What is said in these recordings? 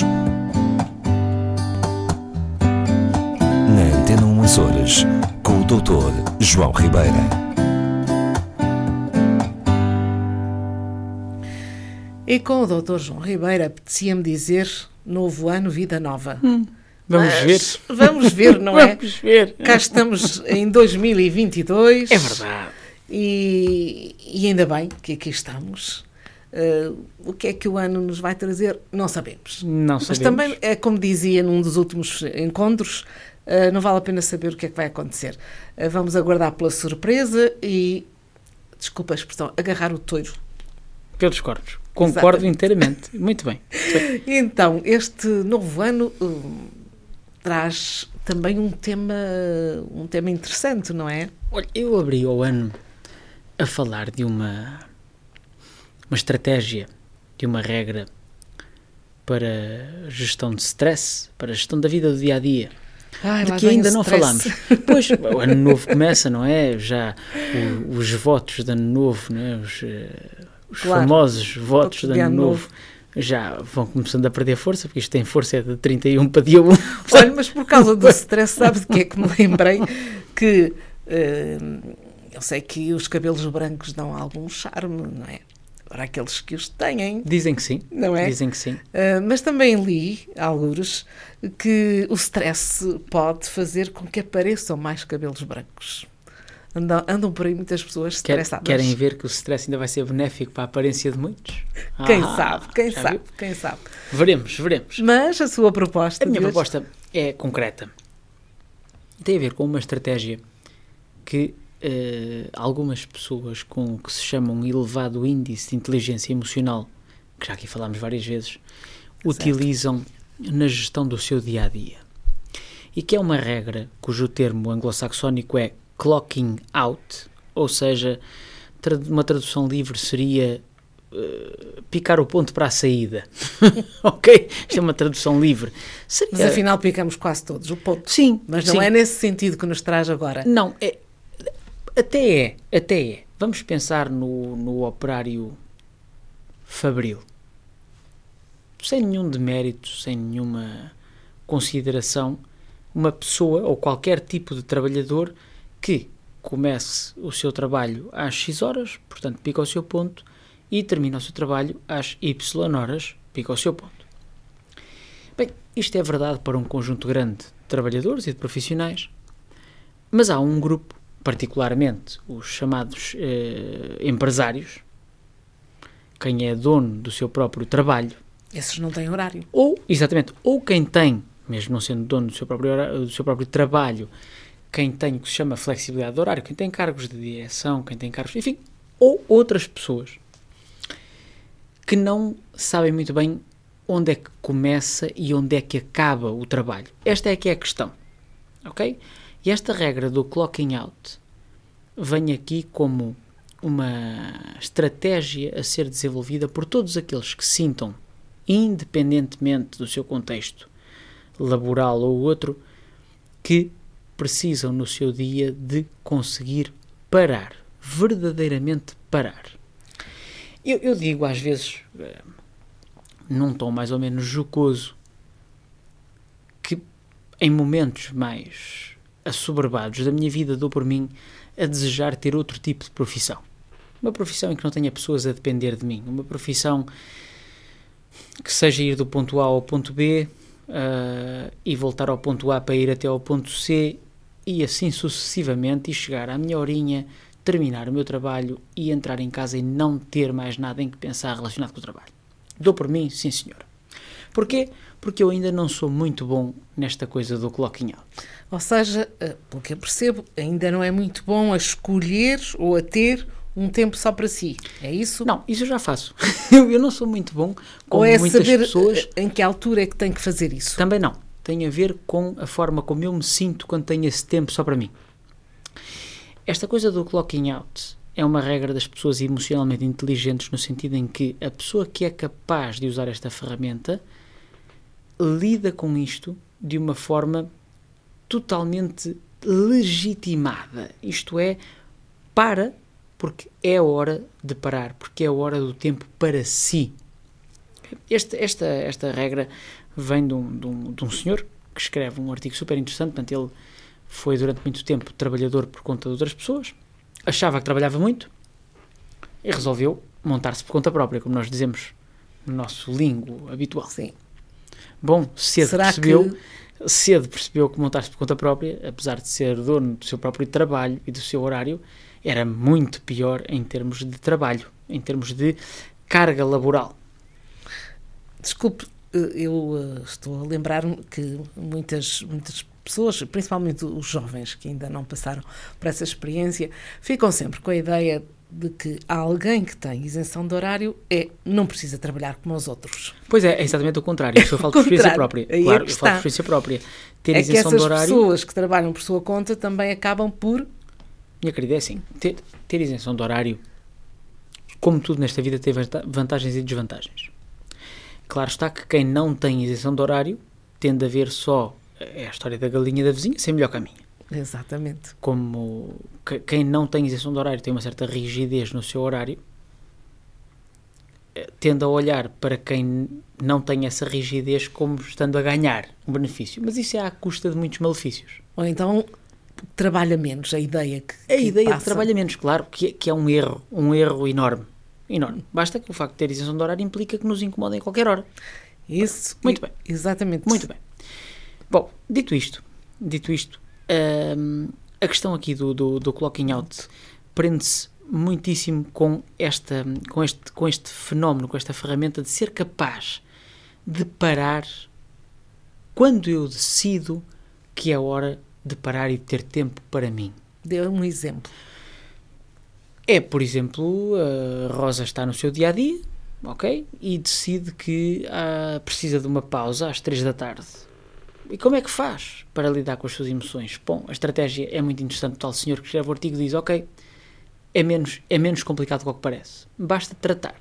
anos. Na Antena 1 Açores, com o Dr. João Ribeira. E com o Dr. João Ribeira, apetecia-me dizer novo ano, vida nova. Hum, vamos Mas ver. Vamos ver, não é? Vamos ver. Cá estamos em 2022. É verdade. E, e ainda bem que aqui estamos. Uh, o que é que o ano nos vai trazer? Não sabemos. Não Mas sabemos. também, é como dizia num dos últimos encontros, uh, não vale a pena saber o que é que vai acontecer. Uh, vamos aguardar pela surpresa e, desculpa a expressão, agarrar o toiro. Pelos corpos. Concordo Exatamente. inteiramente. Muito bem. Então, este novo ano traz também um tema, um tema interessante, não é? Olha, eu abri o ano a falar de uma, uma estratégia, de uma regra para gestão de stress, para gestão da vida do dia a dia. Ai, de que ainda não stress. falámos. Pois, o ano novo começa, não é? Já o- os votos de ano novo, é? os, eh, os Claro. famosos votos de ano novo já vão começando a perder força, porque isto tem força é de 31 para dia 1. Olha, mas por causa do stress, sabes de que é que me lembrei? Que hum, eu sei que os cabelos brancos dão algum charme, não é? Para aqueles que os têm, Dizem que sim. não é? Dizem que sim. Uh, mas também li, algures, que o stress pode fazer com que apareçam mais cabelos brancos. Andam, andam por aí muitas pessoas Quer- estressadas. querem ver que o stress ainda vai ser benéfico para a aparência de muitos? Quem Ah, sabe, quem sabe, viu? quem sabe. Veremos, veremos. Mas a sua proposta. A minha hoje- proposta é concreta. Tem a ver com uma estratégia que eh, algumas pessoas com o que se chama um elevado índice de inteligência emocional, que já aqui falámos várias vezes, utilizam na gestão do seu dia a dia. E que é uma regra cujo termo anglo-saxónico é clocking out, ou seja, tra- uma tradução livre seria eh, picar o ponto para a saída. ok? Isto é uma tradução livre. Seria, Mas afinal picamos quase todos, o ponto. Sim, Mas não sim. é nesse sentido que nos traz agora. Não, é, até é, até é. Vamos pensar no, no operário fabril. Sem nenhum demérito, sem nenhuma consideração, uma pessoa ou qualquer tipo de trabalhador que comece o seu trabalho às X horas, portanto pica o seu ponto, e termina o seu trabalho às Y horas, pica o seu ponto. Bem, isto é verdade para um conjunto grande de trabalhadores e de profissionais, mas há um grupo, particularmente os chamados eh, empresários, quem é dono do seu próprio trabalho, Esses não têm horário. ou, exatamente, ou quem tem, mesmo não sendo dono do seu próprio, hora- do seu próprio trabalho, quem tem o que se chama flexibilidade de horário, quem tem cargos de direção, quem tem cargos, enfim, ou outras pessoas que não sabem muito bem onde é que começa e onde é que acaba o trabalho. Esta é que é a questão, ok? E esta regra do clocking out vem aqui como uma estratégia a ser desenvolvida por todos aqueles que sintam independentemente do seu contexto laboral ou outro, que precisam no seu dia de conseguir parar, verdadeiramente parar. Eu, eu digo às vezes, eh, num tom mais ou menos jocoso, que em momentos mais assoberbados da minha vida dou por mim a desejar ter outro tipo de profissão. Uma profissão em que não tenha pessoas a depender de mim, uma profissão que seja ir do ponto A ao ponto B ah, e voltar ao ponto A para ir até ao ponto C e assim sucessivamente e chegar à minha horinha, terminar o meu trabalho e entrar em casa e não ter mais nada em que pensar relacionado com o trabalho. Dou por mim, sim senhor. Porquê? Porque eu ainda não sou muito bom nesta coisa do clocking out. Ou seja, eh, pelo que eu percebo, ainda não é muito bom a escolher ou a ter um tempo só para si. É isso? Não, isso eu já faço. eu eu não sou muito bom com ou é muitas saber pessoas. eh, em que altura é que tem que fazer isso? Também não. Tem a ver com a forma como eu me sinto quando tenho esse tempo só para mim. Esta coisa do clocking out é uma regra das pessoas emocionalmente inteligentes no sentido em que a pessoa que é capaz de usar esta ferramenta lida com isto de uma forma totalmente legitimada. Isto é, para porque é hora de parar, porque é hora do tempo para si. Este- esta, esta regra vem de um, de um, de um senhor que escreve um artigo super interessante. Portanto, ele foi durante muito tempo trabalhador por conta de outras pessoas, achava que trabalhava muito e resolveu montar-se por conta própria, como nós dizemos no nosso lingo habitual. Sim. Bom, cedo Será percebeu, que cedo percebeu que montar-se por conta própria, apesar de ser dono do seu próprio trabalho e do seu horário, era muito pior em termos de trabalho, em termos de carga laboral. Desculpe, eh, eu eh, estou a lembrar-me que muitas, muitas pessoas, principalmente os jovens que ainda não passaram por essa experiência, ficam sempre com a ideia de que alguém que tem isenção de horário é não precisa trabalhar como os outros. Pois é, é exatamente o contrário. Eu falo por O experiência própria. Aí é claro, que eu falo está. experiência própria. Ter é que isenção essas de horário. pessoas que trabalham por sua conta também acabam por Minha querida, é assim: ter, ter isenção de horário, como tudo nesta vida, tem vanta- vantagens e desvantagens. Claro está que quem não tem isenção de horário tende a ver só é a história da galinha da vizinha, sem melhor caminho. Exatamente Como que- quem não tem isenção de horário tem uma certa rigidez no seu horário, eh, tende a olhar para quem não tem essa rigidez como estando a ganhar um benefício. Mas isso é à custa de muitos malefícios. ou então trabalha menos a ideia que A que ideia de passa. trabalha menos, claro, que é, que é um erro, um erro enorme. Enorme. Basta que o facto de ter isenção de horário implica que nos incomodem a qualquer hora. isso Muito e- bem. exatamente Muito bem. Bom, dito isto, dito isto, hum, a questão aqui do, do, do clocking out prende-se muitíssimo com, esta, com, este, com este fenómeno, com esta ferramenta de ser capaz de parar quando eu decido que é hora de parar e de ter tempo para mim. dê um exemplo É, por exemplo, a Rosa está no seu dia a dia, ok? E decide que ah, precisa de uma pausa às três da tarde. E como é que faz para lidar com as suas emoções? Bom, a estratégia é muito interessante. O tal senhor que escreve o artigo diz: ok, é menos, é menos complicado do que parece. Basta tratar,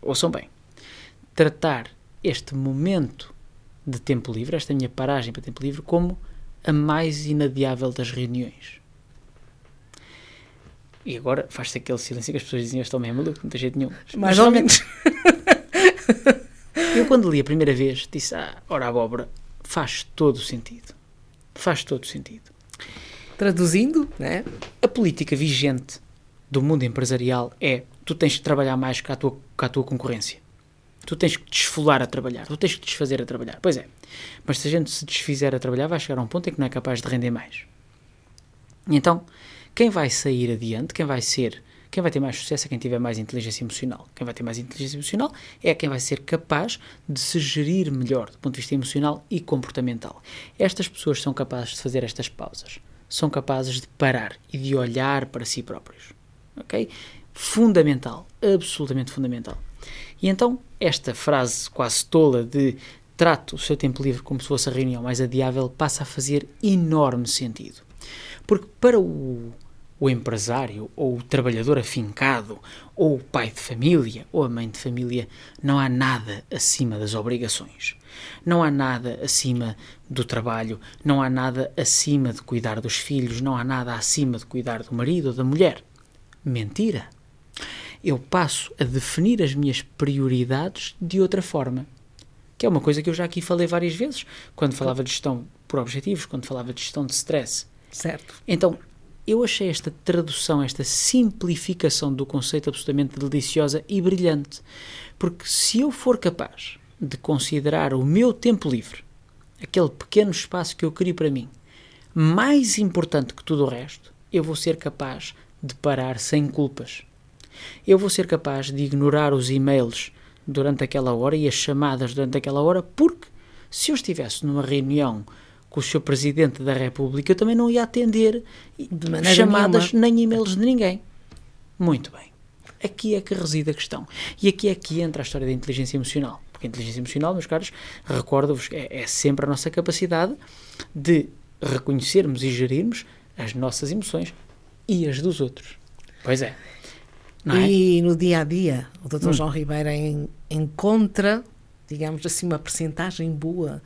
ouçam bem, tratar este momento de tempo livre, esta minha paragem para tempo livre, como a mais inadiável das reuniões. E agora faz-se aquele silêncio que as pessoas diziam: estou meio maluco, não tem jeito nenhum. mais Mas ou menos Eu, quando li a primeira vez, disse: Ah, ora, abóbora, faz todo o sentido. Faz todo o sentido. traduzindo né A política vigente do mundo empresarial é: tu tens que trabalhar mais que a tua, que a tua concorrência. Tu tens que te esfolar a trabalhar, tu tens que desfazer a trabalhar. Pois é, mas se a gente se desfizer a trabalhar, vai chegar a um ponto em que não é capaz de render mais. Então, quem vai sair adiante, quem vai ser, quem vai ter mais sucesso é quem tiver mais inteligência emocional. Quem vai ter mais inteligência emocional é quem vai ser capaz de se gerir melhor do ponto de vista emocional e comportamental. Estas pessoas são capazes de fazer estas pausas, são capazes de parar e de olhar para si próprios. Ok? Fundamental, absolutamente fundamental. E então, esta frase quase tola de trate o seu tempo livre como se fosse a reunião mais adiável passa a fazer enorme sentido. Porque para o, o empresário, ou o trabalhador afincado, ou o pai de família, ou a mãe de família, não há nada acima das obrigações. Não há nada acima do trabalho, não há nada acima de cuidar dos filhos, não há nada acima de cuidar do marido ou da mulher. Mentira! Eu passo a definir as minhas prioridades de outra forma. Que é uma coisa que eu já aqui falei várias vezes, quando falava de gestão por objetivos, quando falava de gestão de stress. certo Então, eu achei esta tradução, esta simplificação do conceito absolutamente deliciosa e brilhante. Porque se eu for capaz de considerar o meu tempo livre, aquele pequeno espaço que eu crio para mim, mais importante que tudo o resto, eu vou ser capaz de parar sem culpas. Eu vou ser capaz de ignorar os e-mails durante aquela hora e as chamadas durante aquela hora, porque se eu estivesse numa reunião com o Sr. Presidente da República, eu também não ia atender chamadas nenhuma. nem e-mails de ninguém. Muito bem. Aqui é que reside a questão. E aqui é que entra a história da inteligência emocional. Porque a inteligência emocional, meus caros, recordo-vos, é, é sempre a nossa capacidade de reconhecermos e gerirmos as nossas emoções e as dos outros. Pois é. É? E no dia a dia, o Dr. Hum. João Ribeiro en- encontra, digamos assim, uma percentagem boa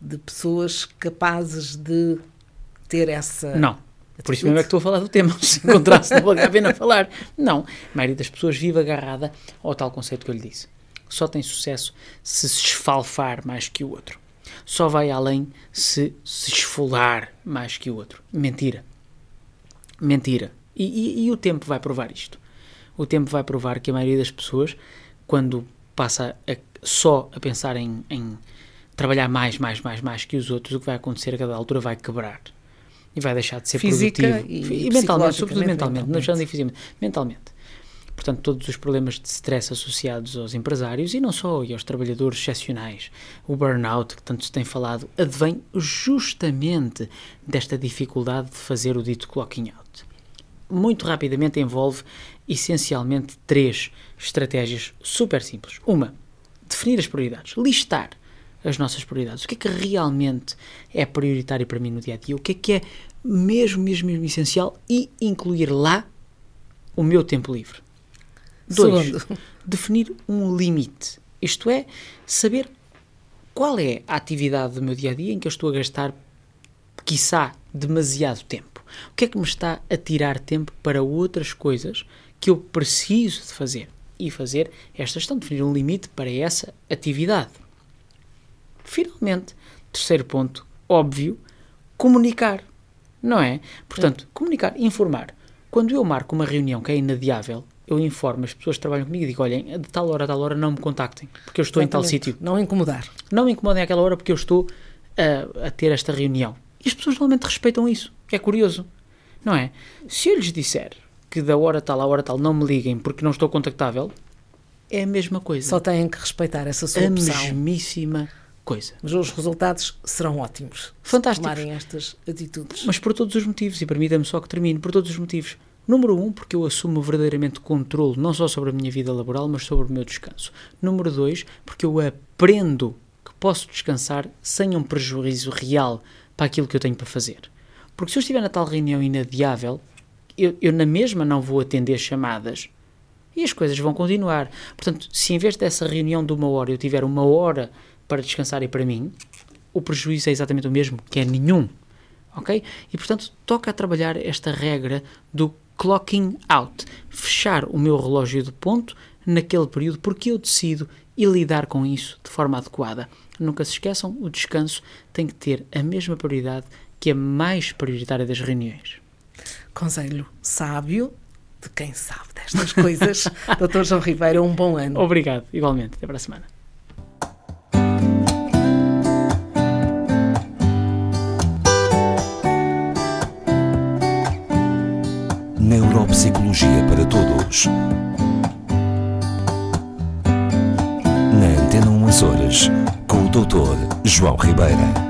de pessoas capazes de ter essa. Não. Por isso mesmo é que estou a falar do tema. Se encontrasse, não valia a pena falar. Não. A maioria das pessoas vive agarrada ao tal conceito que eu lhe disse. só tem sucesso se se esfalfar mais que o outro. Só vai além se se esfolar mais que o outro. Mentira. Mentira. E, e, e o tempo vai provar isto. O tempo vai provar que a maioria das pessoas, quando passa a, só a pensar em, em trabalhar mais, mais, mais, mais que os outros, o que vai acontecer a cada altura vai quebrar e vai deixar de ser Física produtivo. e e mentalmente, sobretudo mentalmente, não mentalmente. de fisicamente, mentalmente. Portanto, todos os problemas de stress associados aos empresários e não só, e aos trabalhadores excepcionais, o burnout, que tanto se tem falado, advém justamente desta dificuldade de fazer o dito clocking out. Muito rapidamente envolve essencialmente três estratégias super simples. Uma, definir as prioridades, listar as nossas prioridades. O que é que realmente é prioritário para mim no dia a dia? O que é que é mesmo, mesmo, mesmo essencial e incluir lá o meu tempo livre. Dois, Segundo. definir um limite. Isto é, saber qual é a atividade do meu dia a dia em que eu estou a gastar, quiçá, demasiado tempo. O que é que me está a tirar tempo para outras coisas que eu preciso de fazer? E fazer esta gestão, definir um limite para essa atividade. Finalmente, terceiro ponto, óbvio, comunicar. Não é? Portanto, comunicar, informar. Quando eu marco uma reunião que é inadiável, eu informo as pessoas que trabalham comigo e digo: olhem, de tal hora a tal hora não me contactem, porque eu estou em tal Exatamente. sítio. Não incomodar. Não me incomodem àquela hora porque eu estou a, a ter esta reunião. E as pessoas normalmente respeitam isso. É curioso. Não é? Se eu lhes disser que da hora tal à hora tal não me liguem porque não estou contactável, é a mesma coisa. Só têm que respeitar essa sua a opção. mesmíssima coisa. Mas os resultados serão ótimos. Fantásticos. Se tomarem estas atitudes. Mas por todos os motivos, e permita-me só que termine, por todos os motivos. Número um, porque eu assumo verdadeiramente controle, não só sobre a minha vida laboral, mas sobre o meu descanso. Número dois, porque eu aprendo que posso descansar sem um prejuízo real para aquilo que eu tenho para fazer. Porque se eu estiver na tal reunião inadiável, eu, eu na mesma não vou atender chamadas e as coisas vão continuar. Portanto, se em vez dessa reunião de uma hora eu tiver uma hora para descansar e para mim, o prejuízo é exatamente o mesmo, que é nenhum. Ok? E portanto, toca a trabalhar esta regra do clocking out, fechar o meu relógio de ponto naquele período, porque eu decido e lidar com isso de forma adequada. Nunca se esqueçam, o descanso tem que ter a mesma prioridade que a mais prioritária das reuniões. Conselho sábio de quem sabe destas coisas. Dr. João Ribeiro, um bom ano. Obrigado, igualmente. Até para a semana. Todos. Na Antena 1 Açores, com o Dr. João Ribeira.